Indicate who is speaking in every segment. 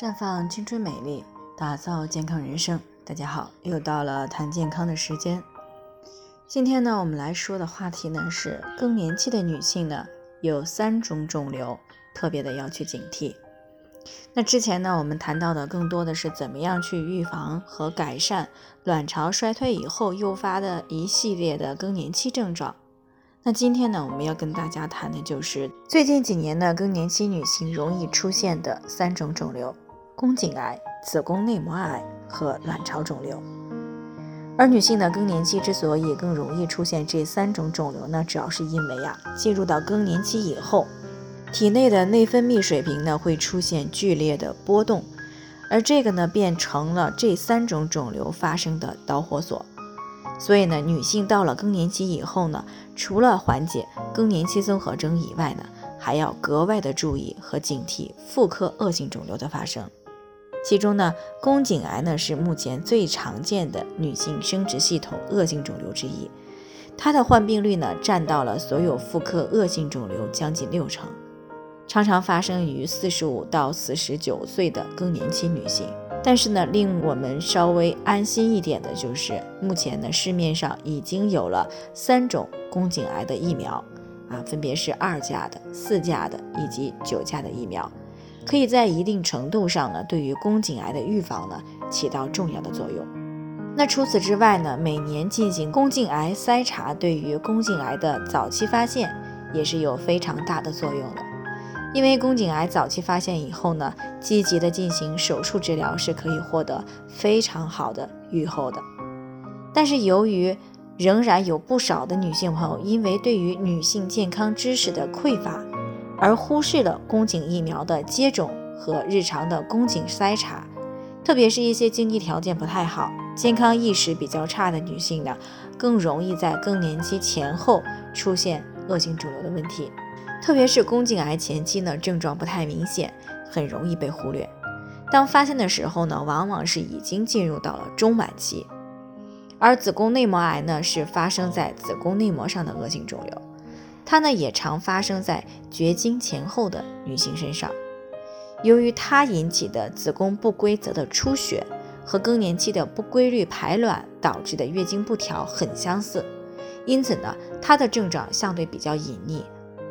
Speaker 1: 绽放青春美丽，打造健康人生。大家好，又到了谈健康的时间。今天呢，我们来说的话题呢是更年期的女性呢有三种肿瘤，特别的要去警惕。那之前呢，我们谈到的更多的是怎么样去预防和改善卵巢衰退以后诱发的一系列的更年期症状。那今天呢，我们要跟大家谈的就是最近几年呢更年期女性容易出现的三种肿瘤。宫颈癌、子宫内膜癌和卵巢肿瘤，而女性的更年期之所以更容易出现这三种肿瘤呢，主要是因为啊，进入到更年期以后，体内的内分泌水平呢会出现剧烈的波动，而这个呢变成了这三种肿瘤发生的导火索。所以呢，女性到了更年期以后呢，除了缓解更年期综合征以外呢，还要格外的注意和警惕妇科恶性肿瘤的发生。其中呢，宫颈癌呢是目前最常见的女性生殖系统恶性肿瘤之一，它的患病率呢占到了所有妇科恶性肿瘤将近六成，常常发生于四十五到四十九岁的更年期女性。但是呢，令我们稍微安心一点的就是，目前呢市面上已经有了三种宫颈癌的疫苗，啊，分别是二价的、四价的以及九价的疫苗。可以在一定程度上呢，对于宫颈癌的预防呢，起到重要的作用。那除此之外呢，每年进行宫颈癌筛查，对于宫颈癌的早期发现也是有非常大的作用的。因为宫颈癌早期发现以后呢，积极的进行手术治疗是可以获得非常好的预后的。但是由于仍然有不少的女性朋友，因为对于女性健康知识的匮乏。而忽视了宫颈疫苗的接种和日常的宫颈筛查，特别是一些经济条件不太好、健康意识比较差的女性呢，更容易在更年期前后出现恶性肿瘤的问题。特别是宫颈癌前期呢，症状不太明显，很容易被忽略。当发现的时候呢，往往是已经进入到了中晚期。而子宫内膜癌呢，是发生在子宫内膜上的恶性肿瘤。它呢也常发生在绝经前后的女性身上，由于它引起的子宫不规则的出血和更年期的不规律排卵导致的月经不调很相似，因此呢，它的症状相对比较隐匿，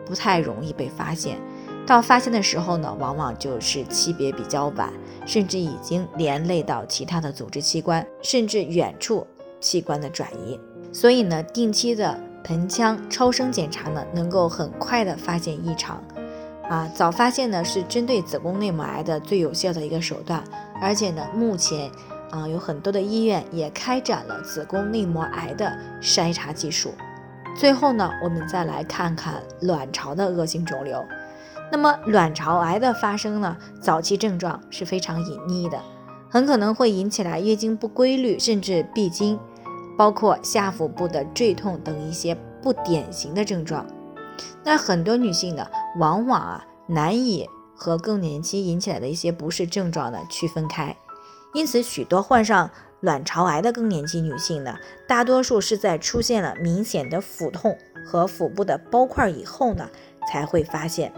Speaker 1: 不太容易被发现。到发现的时候呢，往往就是期别比较晚，甚至已经连累到其他的组织器官，甚至远处器官的转移。所以呢，定期的。盆腔超声检查呢，能够很快的发现异常，啊，早发现呢是针对子宫内膜癌的最有效的一个手段，而且呢，目前啊有很多的医院也开展了子宫内膜癌的筛查技术。最后呢，我们再来看看卵巢的恶性肿瘤。那么卵巢癌的发生呢，早期症状是非常隐匿的，很可能会引起来月经不规律，甚至闭经。包括下腹部的坠痛等一些不典型的症状，那很多女性呢，往往啊难以和更年期引起来的一些不适症状呢区分开，因此许多患上卵巢癌的更年期女性呢，大多数是在出现了明显的腹痛和腹部的包块以后呢，才会发现。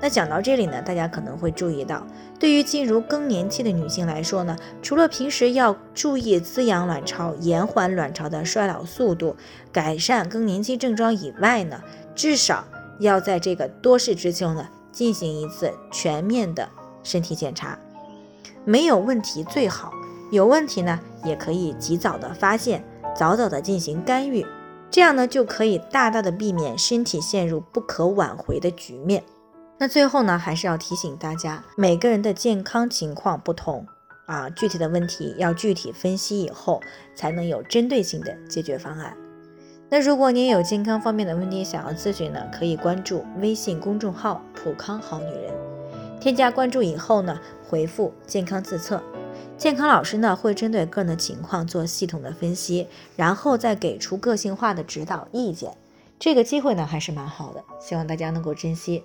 Speaker 1: 那讲到这里呢，大家可能会注意到，对于进入更年期的女性来说呢，除了平时要注意滋养卵巢、延缓卵巢的衰老速度、改善更年期症状以外呢，至少要在这个多事之秋呢进行一次全面的身体检查，没有问题最好，有问题呢也可以及早的发现，早早的进行干预，这样呢就可以大大的避免身体陷入不可挽回的局面。那最后呢，还是要提醒大家，每个人的健康情况不同啊，具体的问题要具体分析以后，才能有针对性的解决方案。那如果您有健康方面的问题想要咨询呢，可以关注微信公众号“普康好女人”，添加关注以后呢，回复“健康自测”，健康老师呢会针对个人的情况做系统的分析，然后再给出个性化的指导意见。这个机会呢还是蛮好的，希望大家能够珍惜。